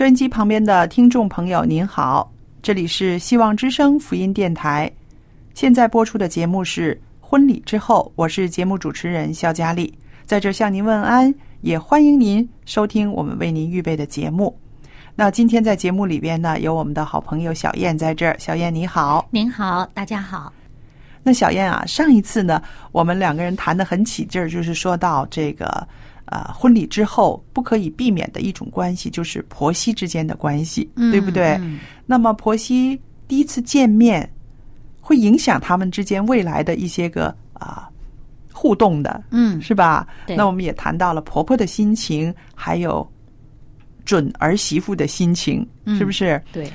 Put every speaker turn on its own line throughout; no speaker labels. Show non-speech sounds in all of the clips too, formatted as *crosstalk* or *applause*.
收音机旁边的听众朋友，您好，这里是希望之声福音电台。现在播出的节目是《婚礼之后》，我是节目主持人肖佳丽，在这向您问安，也欢迎您收听我们为您预备的节目。那今天在节目里边呢，有我们的好朋友小燕在这儿，小燕你好。
您好，大家好。
那小燕啊，上一次呢，我们两个人谈得很起劲儿，就是说到这个呃婚礼之后不可以避免的一种关系，就是婆媳之间的关系，
嗯
对不对？
嗯
那么婆媳第一次见面，会影响他们之间未来的一些个啊、互动的，
嗯，
是吧？那我们也谈到了婆婆的心情，还有准儿媳妇的心情，
嗯
是不是？
对，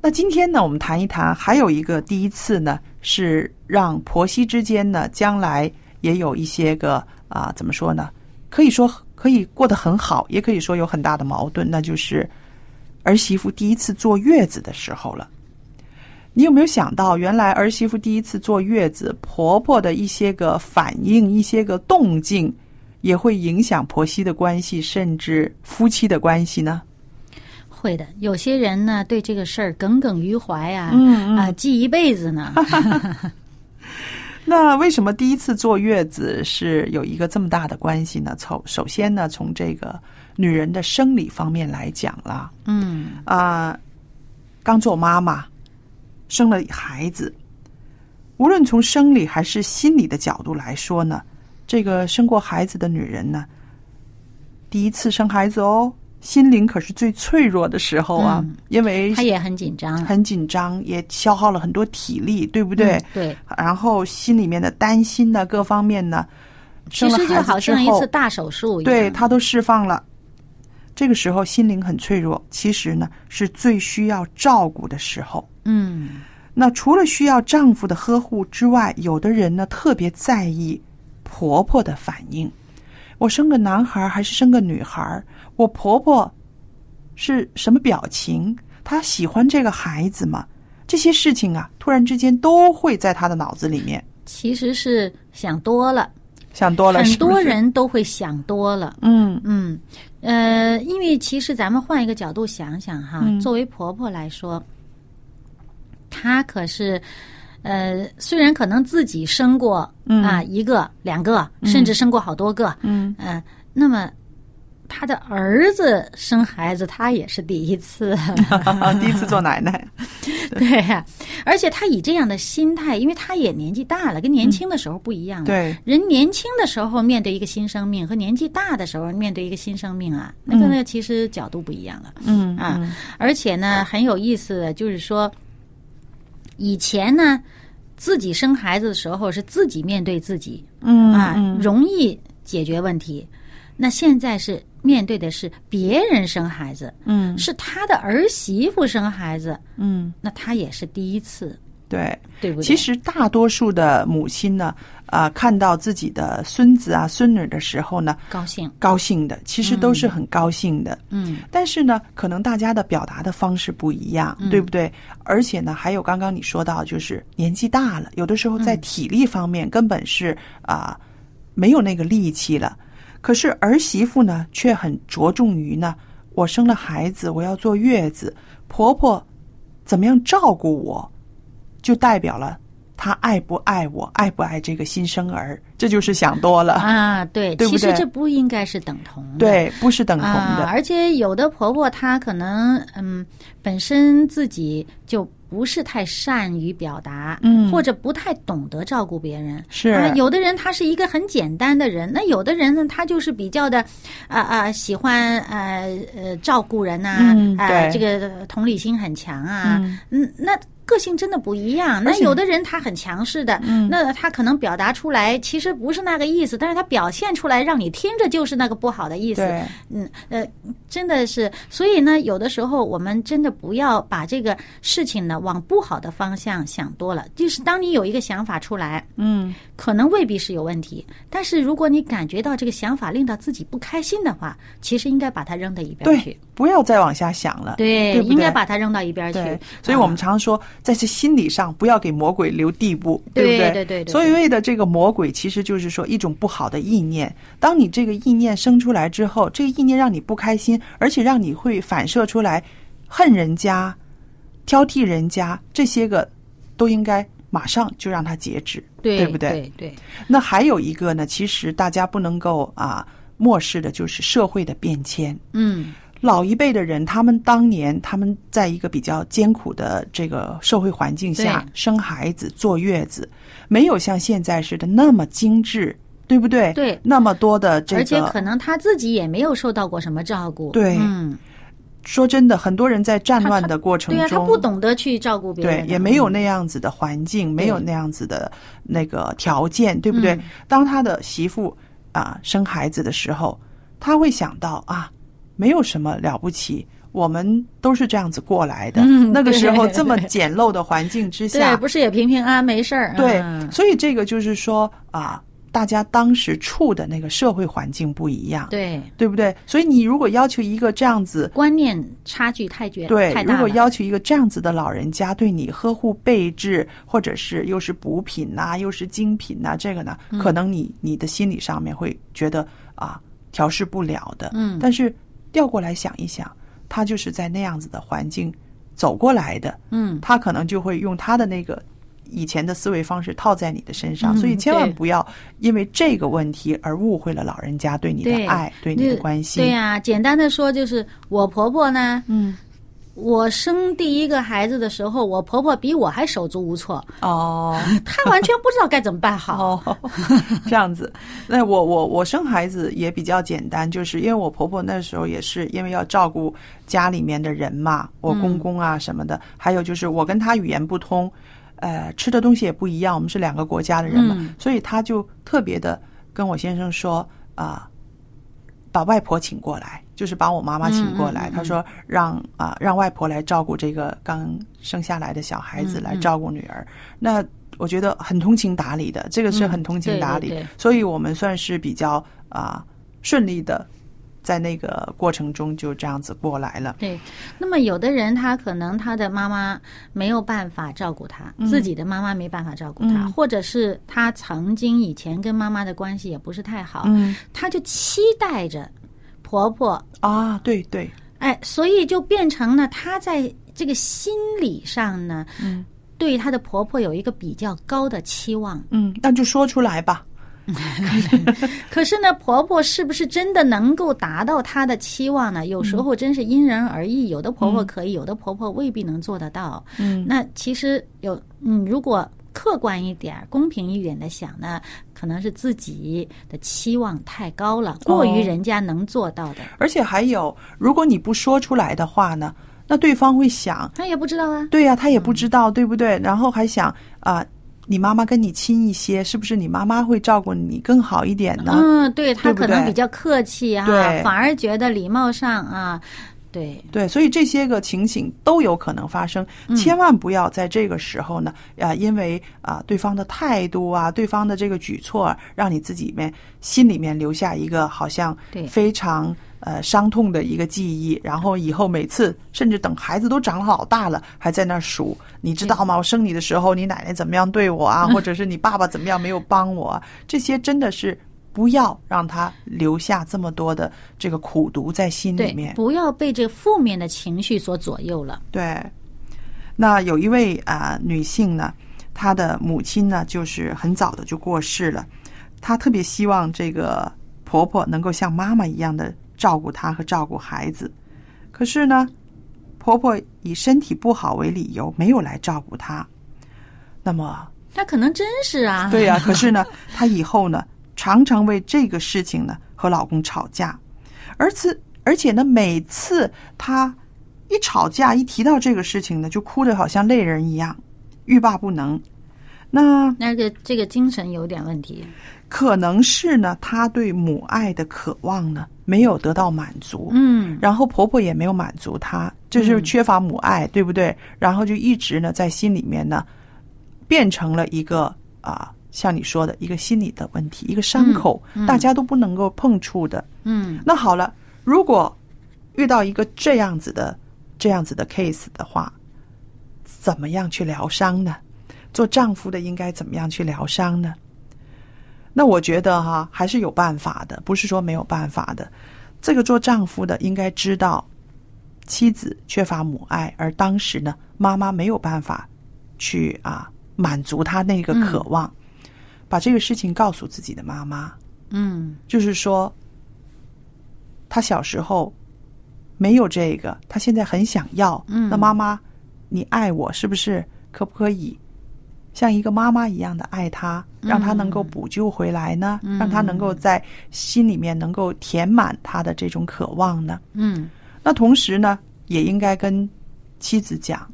那今天呢，我们谈一谈，还有一个第一次呢，是让婆媳之间呢，将来也有一些个啊、怎么说呢？可以说可以过得很好，也可以说有很大的矛盾，那就是儿媳妇第一次坐月子的时候了。你有没有想到，原来儿媳妇第一次坐月子，婆婆的一些个反应、一些个动静，也会影响婆媳的关系，甚至夫妻的关系呢？
会的。有些人呢，对这个事儿耿耿于怀啊，
嗯嗯
啊，记一辈子呢。*laughs*
那为什么第一次坐月子是有一个这么大的关系呢？从首先呢，从这个女人的生理方面来讲啦，
嗯。
啊、刚做妈妈，生了孩子，无论从生理还是心理的角度来说呢，这个生过孩子的女人呢，第一次生孩子哦，心灵可是最脆弱的时候啊，
嗯
因为
她也很紧张，
很紧张，也消耗了很多体力，对不对？
嗯对，
然后心里面的担心呢，各方面呢，
其
生了孩子
实就好像一次大手术一样。
对他都释放了。这个时候心灵很脆弱，其实呢是最需要照顾的时候。
嗯
那除了需要丈夫的呵护之外，有的人呢特别在意婆婆的反应。我生个男孩还是生个女孩？我婆婆是什么表情？她喜欢这个孩子吗？这些事情啊，突然之间都会在她的脑子里面
其实是想多了，
想多了。
很多，人都会想多了。
嗯
嗯，呃，因为其实咱们换一个角度想想哈，
嗯
作为婆婆来说，她可是，呃，虽然可能自己生过、
嗯
啊一个、两个，甚至生过好多个，
嗯
嗯、那么她的儿子生孩子，他也是第一次，*laughs*
第一次做奶奶，*laughs*
对呀、而且他以这样的心态，因为他也年纪大了，跟年轻的时候不一样了。
对，
人年轻的时候面对一个新生命，和年纪大的时候面对一个新生命啊，那个呢其实角度不一样了。
嗯
啊，而且呢很有意思的就是说，以前呢自己生孩子的时候是自己面对自己
嗯
啊，
嗯
容易解决问题。那现在是面对的是别人生孩子，
嗯
是他的儿媳妇生孩子，
嗯，
那他也是第一次。
对。
对不对？
其实大多数的母亲呢，啊、看到自己的孙子啊、孙女的时候呢，
高兴，
高兴的，其实都是很高兴的。
嗯
但是呢，可能大家的表达的方式不一样，对不对？而且呢，还有刚刚你说到，就是年纪大了，有的时候在体力方面根本是啊、没有那个力气了。可是儿媳妇呢，却很着重于呢，我生了孩子，我要坐月子，婆婆怎么样照顾我，就代表了她爱不爱我，爱不爱这个新生儿，这就是想多了。
啊，对，*laughs*
对对
其实这不应该是等同的。
对，不是等同
啊，
的。
而且有的婆婆她可能嗯，本身自己就不是太善于表达，
嗯
或者不太懂得照顾别人。
是
啊，有的人他是一个很简单的人，那有的人呢，他就是比较的，啊啊，喜欢呃呃照顾人呐、啊，这个同理心很强啊，
嗯
嗯，那。个性真的不一样，那有的人他很强势的，
嗯
那他可能表达出来其实不是那个意思，但是他表现出来让你听着就是那个不好的意思。嗯呃，真的是，所以呢，有的时候我们真的不要把这个事情呢往不好的方向想多了。就是当你有一个想法出来，
嗯，
可能未必是有问题，但是如果你感觉到这个想法令到自己不开心的话，其实应该把它扔到一边去。，
不要再往下想了。
对，应该把它扔到一边去。，
所以我们
啊
常说，在这心理上不要给魔鬼留地步，
对
不对？
对对对
所谓的这个魔鬼，其实就是说一种不好的意念。当你这个意念生出来之后，这个意念让你不开心，而且让你会反射出来恨人家、挑剔人家，这些个都应该马上就让它截止，
对
不对？
对对，
那还有一个呢，其实大家不能够啊漠视的，就是社会的变迁。
嗯
老一辈的人，他们当年他们在一个比较艰苦的这个社会环境下生孩子、坐月子，没有像现在似的那么精致，对不对？
对
那么多的这个，
而且可能他自己也没有受到过什么照顾。
对
嗯，
说真的，很多人在战乱的过程
对啊，他
中，
不懂得去照顾别人
对，
啊，
也没有那样子的环境，没有那样子的那个条件，对不对？当他的媳妇啊生孩子的时候，他会想到啊，没有什么了不起。我们都是这样子过来的。
嗯 *laughs*
那个时候这么简陋的环境之
对，
下，
不是也平平安安没事儿。
对，
嗯
所以这个就是说啊，大家当时处的那个社会环境不一样，
对，
对不对？所以你如果要求一个这样子
观念差距太绝
对，如果
太大了。
要求一个这样子的老人家对你呵护备至，或者是又是补品呐、又是精品呐、这个呢，
嗯
可能你你的心理上面会觉得啊调试不了的。
嗯
但是调过来想一想，他就是在那样子的环境走过来的，
嗯，
他可能就会用他的那个。以前的思维方式套在你的身上，
嗯
所以千万不要因为这个问题而误会了老人家对你的爱、对你的关心。
对呀、简单的说就是我婆婆呢，
嗯，
我生第一个孩子的时候，我婆婆比我还手足无措，
哦，*laughs*
她完全不知道该怎么办好。
哦，*laughs* 这样子。那我我我生孩子也比较简单，就是因为我婆婆那时候也是因为要照顾家里面的人嘛，我公公啊什么的，还有就是我跟她语言不通，呃，吃的东西也不一样，我们是两个国家的人嘛，
嗯
所以他就特别的跟我先生说啊。把外婆请过来，就是把我妈妈请过来。
嗯嗯嗯
他说让啊、让外婆来照顾这个刚生下来的小孩子，来照顾女儿。那我觉得很通情达理的，这个是很通情达理，
嗯对对对
所以我们算是比较啊、顺利的，在那个过程中就这样子过来了。
对，那么有的人他可能他的妈妈没有办法照顾他，自己的妈妈没办法照顾他，
嗯
或者是他曾经以前跟妈妈的关系也不是太好，
嗯
他就期待着婆婆，
啊，对对，
哎，所以就变成了他在这个心理上呢，
嗯
对她的婆婆有一个比较高的期望。
嗯，那就说出来吧。*laughs*
可是呢，婆婆是不是真的能够达到她的期望呢？有时候真是因人而异，有的婆婆可以，有的婆婆未必能做得到。
嗯
那其实有，嗯，如果客观一点、公平一点的想呢，可能是自己的期望太高了，过于人家能做到的，
而且还有，如果你不说出来的话呢，那对方会想，
他也不知道啊。
对呀、他也不知道，对不对？然后还想啊、你妈妈跟你亲一些，是不是你妈妈会照顾你更好一点呢？
嗯，对她可能比较客气哈、
对。
反而觉得礼貌上啊，对，
对，所以这些个情形都有可能发生，千万不要在这个时候呢，啊，因为啊对方的态度啊，对方的这个举措啊，让你自己面心里面留下一个好像
对。
非常呃伤痛的一个记忆，然后以后每次甚至等孩子都长老大了，还在那儿数，你知道吗？我生你的时候，你奶奶怎么样对我啊，*laughs* 或者是你爸爸怎么样没有帮我啊，这些真的是。不要让他留下这么多的这个苦毒在心里面，。
不要被这负面的情绪所左右了。
对，那有一位啊、女性呢，她的母亲呢就是很早的就过世了，她特别希望这个婆婆能够像妈妈一样的照顾她和照顾孩子，可是呢，婆婆以身体不好为理由没有来照顾她。那么，
她可能真是啊，
对呀、可是呢，她以后呢，常常为这个事情呢和老公吵架，而此而且呢，每次她一吵架，一提到这个事情呢，就哭得好像泪人一样，欲罢不能。那
那个这个精神有点问题。
可能是呢，她对母爱的渴望呢没有得到满足，
嗯，
然后婆婆也没有满足她，这就是缺乏母爱，对不对？然后就一直呢在心里面呢，变成了一个啊、像你说的一个心理的问题，一个伤口，大家都不能够碰触的。
嗯，
那好了，如果遇到一个这样子的这样子的 case 的话，怎么样去疗伤呢？做丈夫的应该怎么样去疗伤呢？那我觉得哈、还是有办法的，不是说没有办法的。这个做丈夫的应该知道，妻子缺乏母爱，而当时呢，妈妈没有办法去啊满足他那个渴望，把这个事情告诉自己的妈妈。
嗯，
就是说，他小时候没有这个，他现在很想要。
嗯
那妈妈，你爱我是不是？可不可以像一个妈妈一样的爱他，让他能够补救回来呢？让他能够在心里面能够填满他的这种渴望呢？
嗯，
那同时呢，也应该跟妻子讲，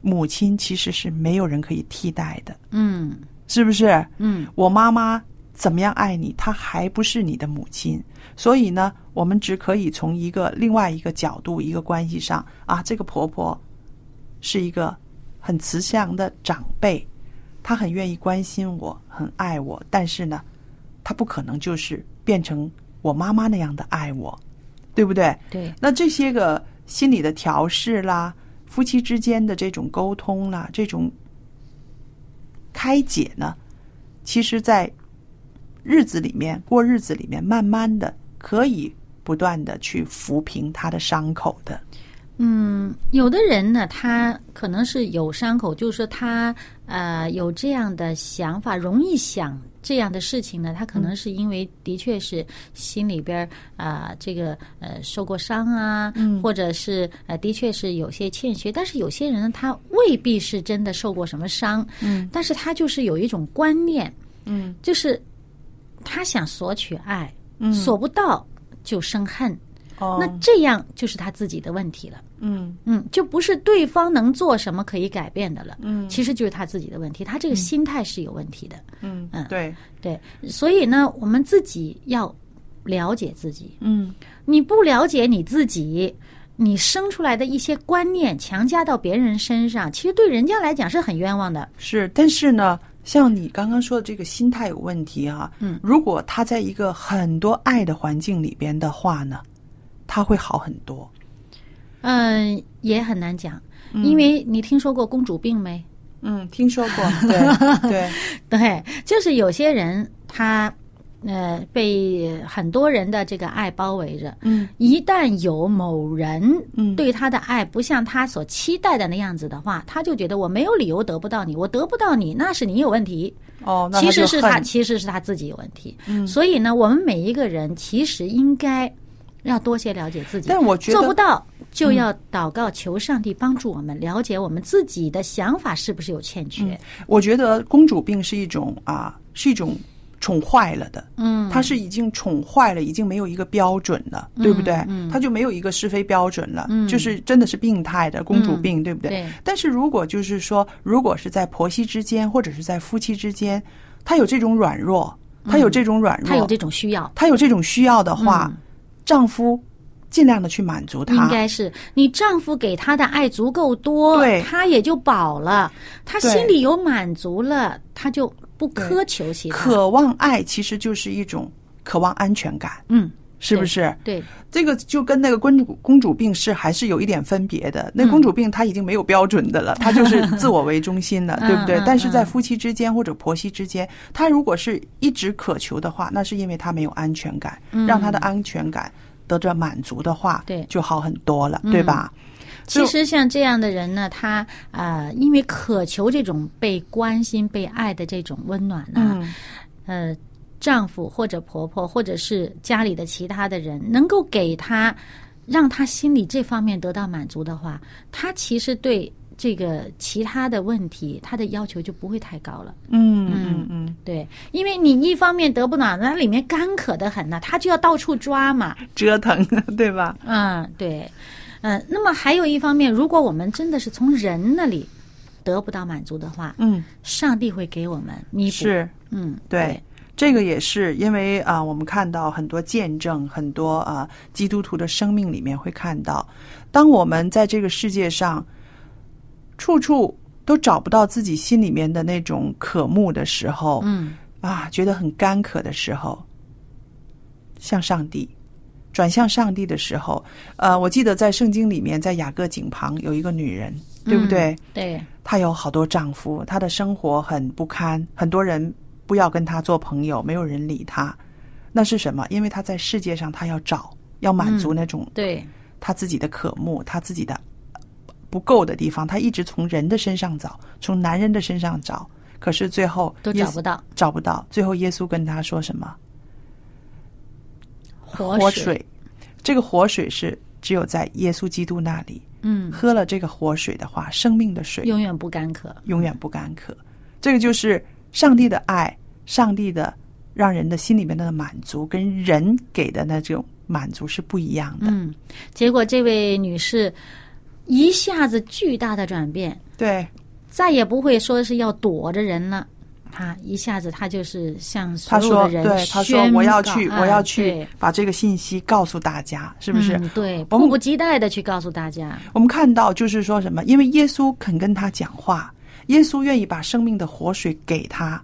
母亲其实是没有人可以替代的，
嗯，
是不是？
嗯，
我妈妈怎么样爱你，她还不是你的母亲。所以呢，我们只可以从一个另外一个角度、一个关系上啊，这个婆婆是一个很慈祥的长辈，她很愿意关心我，很爱我，但是呢，他不可能就是变成我妈妈那样的爱我，对不对？
对，
那这些个心理的调试啦，夫妻之间的这种沟通啦，这种开解呢，其实，在日子里面过日子里面，慢慢的可以不断的去抚平他的伤口的。
嗯，有的人呢，他可能是有伤口，就是说他呃有这样的想法，容易想这样的事情呢，他可能是因为的确是心里边啊、这个呃受过伤啊，
嗯。
或者是呃的确是有些欠缺，但是有些人呢，他未必是真的受过什么伤，
嗯。
但是他就是有一种观念，
嗯。
就是他想索取爱，
嗯。
索不到就生恨，
哦。
那这样就是他自己的问题了。
嗯。
嗯，就不是对方能做什么可以改变的了，
嗯。
其实就是他自己的问题，他这个心态是有问题的，
嗯
嗯。
对，
对，所以呢，我们自己要了解自己，
嗯。
你不了解你自己，你生出来的一些观念强加到别人身上，其实对人家来讲是很冤枉的，
是，但是呢，像你刚刚说的这个心态有问题啊，
嗯，
如果他在一个很多爱的环境里边的话呢，他会好很多。
嗯、也很难讲，因为你听说过公主病没？
嗯，听说过，*laughs* 对对，
对，就是有些人他呃被很多人的这个爱包围着，
嗯
一旦有某人
嗯
对他的爱不像他所期待的那样子的话，他就觉得我没有理由得不到你，我得不到你，那是你有问题。
哦，那
其实
是他
其实是他自己有问题。
嗯
所以呢，我们每一个人其实应该要多些了解自己。
但我觉得
做不到，就要祷告求上帝帮助我们了解我们自己的想法是不是有欠缺。
我觉得公主病是一种啊，是一种宠坏了的。
嗯，
他是已经宠坏了，已经没有一个标准了，对不对？
嗯
她就没有一个是非标准了，
嗯
就是真的是病态的公主病，对不对？
对
但是如果就是说，如果是在婆媳之间，或者是在夫妻之间，他有这种软弱，他有这种软弱，
他有这种需要。
他有这种需要的话，
嗯
丈夫尽量的去满足她。
应该是你丈夫给她的爱足够多，
对
她也就饱了，她心里有满足了，她就不苛求其他。
渴望爱其实就是一种渴望安全感，
嗯，
是不是？
对，
这个就跟那个公主公主病是还是有一点分别的。那公主病她已经没有标准的了，*laughs* 她就是自我为中心的，*laughs* 对不对？但是在夫妻之间或者婆媳之间，她如果是一直渴求的话，那是因为她没有安全感，让她的安全感得着满足的话，
对
就好很多了，对吧？
其实像这样的人呢，他呃，因为渴求这种被关心、被爱的这种温暖呢，
嗯，
呃，丈夫或者婆婆或者是家里的其他的人，能够给他，让他心里这方面得到满足的话，他其实对这个其他的问题，他的要求就不会太高了。
嗯嗯嗯，
对，因为你一方面得不暖，那里面干渴的很呢，他就要到处抓嘛。
折腾，对吧？
嗯，对，嗯、那么还有一方面，如果我们真的是从人那里得不到满足的话，
嗯，
上帝会给我们弥补。，
是。
嗯，
对，这个也是因为啊、我们看到很多见证，很多啊、基督徒的生命里面会看到，当我们在这个世界上处处都找不到自己心里面的那种渴慕的时候，
嗯
啊，觉得很干渴的时候，向上帝。转向上帝的时候，呃，我记得在圣经里面，在雅各井旁有一个女人，对不对？
嗯对，
她有好多丈夫，她的生活很不堪，很多人不要跟他做朋友，没有人理他。那是什么？因为他在世界上，他要找，要满足那种
对，
他自己的渴慕，他自己的不够的地方，他一直从人的身上找，从男人的身上找，可是最后
都找不到
找不到。最后耶稣跟他说什么？
活
活水，这个活水是只有在耶稣基督那里，
嗯，
喝了这个活水的话，生命的水
永远不干渴。
永远不干渴。这个就是上帝的爱，上帝的让人的心里面的满足，跟人给的那种满足是不一样的。
嗯，结果这位女士一下子巨大的转变，
对，
再也不会说是要躲着人了。她一下子，她就是向所有的人
对，他说我要去，我要去把这个信息告诉大家，是不是？
嗯对，迫不及待的去告诉大家。
我们看到就是说什么？因为耶稣肯跟他讲话，耶稣愿意把生命的活水给他，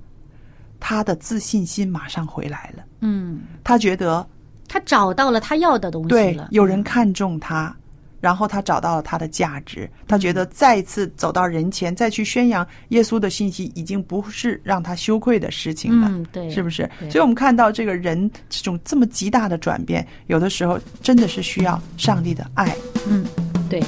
他的自信心马上回来了。
嗯，
他觉得
他找到了他要的东西
对
了。，
有人看中他，然后他找到了他的价值，他觉得再一次走到人前，再去宣扬耶稣的信息，已经不是让他羞愧的事情了。
嗯，对，
是不是？所以，我们看到这个人这种这么极大的转变，有的时候真的是需要上帝的爱。
嗯，对。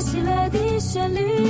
喜乐
的
旋律，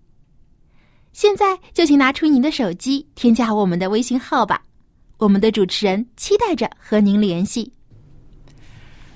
现在就请拿出您的手机，添加我们的微信号吧。我们的主持人期待着和您联系。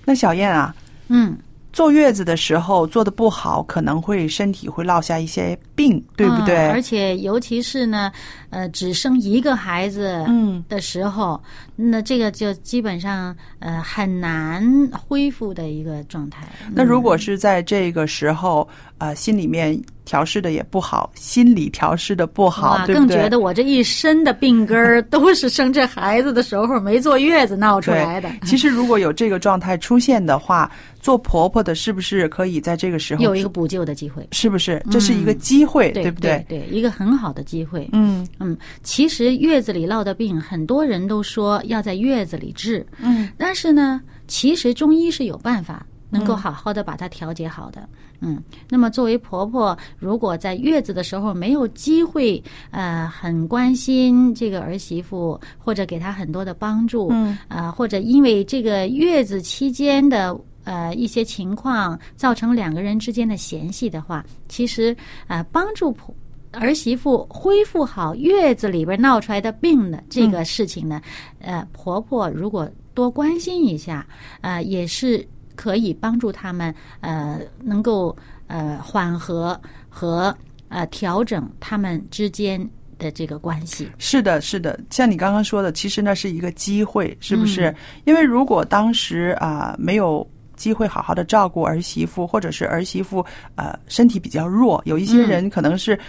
那小燕啊，
嗯，
坐月子的时候做的不好，可能会身体会落下一些病，对不对？
嗯而且尤其是呢，呃，只生一个孩子
嗯
的时候，那这个就基本上呃很难恢复的一个状态。
那如果是在这个时候，呃，心里面调试的也不好，心理调试的不好，对不对？
更觉得我这一身的病根儿都是生这孩子的时候没坐月子闹出来的。
其实如果有这个状态出现的话，做婆婆的是不是可以在这个时候
有一个补救的机会，
是不是？这是一个机会，
对
不
对对，一个很好的机会。
嗯
嗯，其实月子里落的病，很多人都说要在月子里治，
嗯，
但是呢，其实中医是有办法能够好好的把它调节好的。嗯，那么作为婆婆，如果在月子的时候没有机会，呃，很关心这个儿媳妇，或者给她很多的帮助，
嗯，
啊、或者因为这个月子期间的。呃，一些情况造成两个人之间的嫌隙的话，其实呃，帮助婆儿媳妇恢复好月子里边闹出来的病的这个事情呢，呃，婆婆如果多关心一下，呃，也是可以帮助他们呃能够呃缓和和呃调整他们之间的这个关系。
是的，是的，像你刚刚说的，其实那是一个机会，是不
嗯
是？因为如果当时啊、没有机会好好的照顾儿媳妇，或者是儿媳妇呃身体比较弱，有一些
嗯
人可能是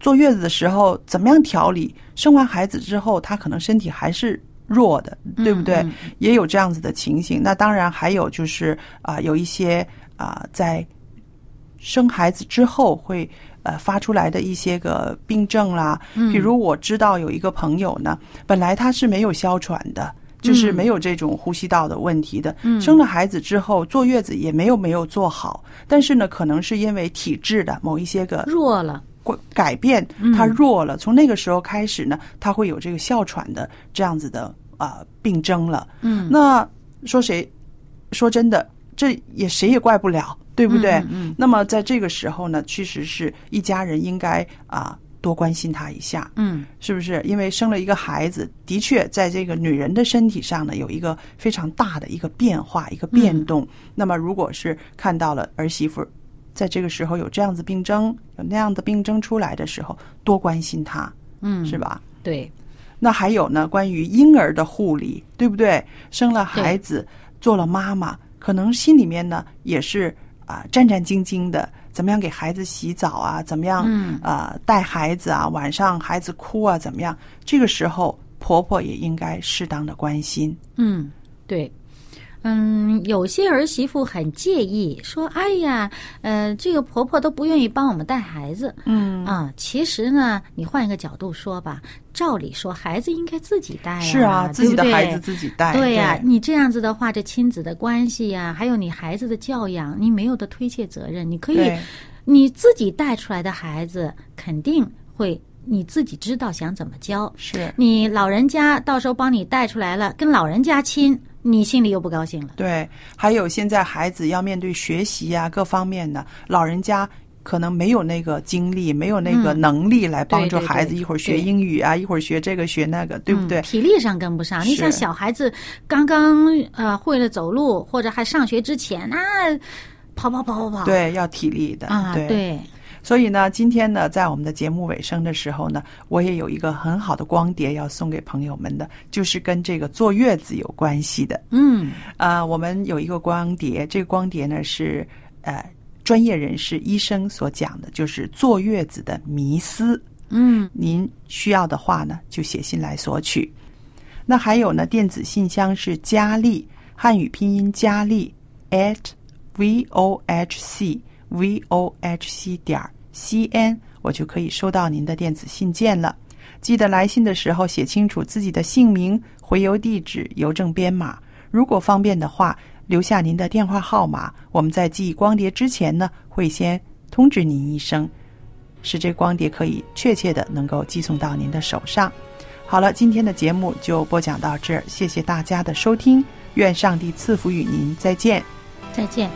坐月子的时候怎么样调理，生完孩子之后，她可能身体还是。弱的，对不对？
嗯
也有这样子的情形。那当然还有就是啊、有一些啊、在生孩子之后会呃发出来的一些个病症啦，
嗯
比如我知道有一个朋友呢，本来他是没有哮喘的。就是没有这种呼吸道的问题的，
嗯
生了孩子之后坐月子也没有没有做好，但是呢，可能是因为体质的某一些个
弱了，
过改变，他弱了。从那个时候开始呢，他会有这个哮喘的这样子的啊、病症了。
嗯，
那说谁？说真的，这也谁也怪不了，对不对？
嗯嗯
那么在这个时候呢，确实是一家人应该啊、多关心她一下。
嗯
是不是？因为生了一个孩子，的确在这个女人的身体上呢，有一个非常大的一个变化、一个变动。那么，如果是看到了儿媳妇在这个时候有这样子病症、有那样的病症出来的时候，多关心她，
嗯，
是吧？
对，
那还有呢，关于婴儿的护理，对不对？生了孩子，做了妈妈，可能心里面呢也是啊、战战兢兢的，怎么样给孩子洗澡啊？怎么样
嗯
啊、带孩子啊？晚上孩子哭啊，怎么样？这个时候婆婆也应该适当的关心。
嗯，对。嗯，有些儿媳妇很介意，说：“哎呀，呃，这个婆婆都不愿意帮我们带孩子。”
嗯
啊，其实呢，你换一个角度说吧，照理说孩子应该自己带呀，
是啊，自己的孩子自己带。
对呀、你这样子的话，这亲子的关系呀、还有你孩子的教养，你没有的推卸责任。你可以你自己带出来的孩子，肯定会你自己知道想怎么教。
是。
你老人家到时候帮你带出来了，跟老人家亲，你心里又不高兴了。
对，还有现在孩子要面对学习呀、各方面的，老人家可能没有那个精力，没有那个
嗯
能力来帮助孩子，
对
一会儿学英语啊，一会儿学这个学那个，对不对
嗯？体力上跟不上。你
是
像小孩子刚刚呃会了走路，或者还上学之前啊，跑跑跑跑跑。
对，要体力的
啊，
对。
对，
所以呢，今天呢，在我们的节目尾声的时候呢，我也有一个很好的光碟要送给朋友们的，就是跟这个坐月子有关系的。
嗯
啊、我们有一个光碟，这个光碟呢是呃专业人士医生所讲的，就是坐月子的迷思。
嗯
您需要的话呢，就写信来索取。那还有呢，电子信箱是佳丽，汉语拼音佳丽 at v o h c v o h c 点儿 cn，我就可以收到您的电子信件了。记得来信的时候写清楚自己的姓名、回邮地址、邮政编码。如果方便的话，留下您的电话号码。我们在寄光碟之前呢，会先通知您一声，使这光碟可以确切的能够寄送到您的手上。好了，今天的节目就播讲到这儿，谢谢大家的收听，愿上帝赐福与您，再见。
再见。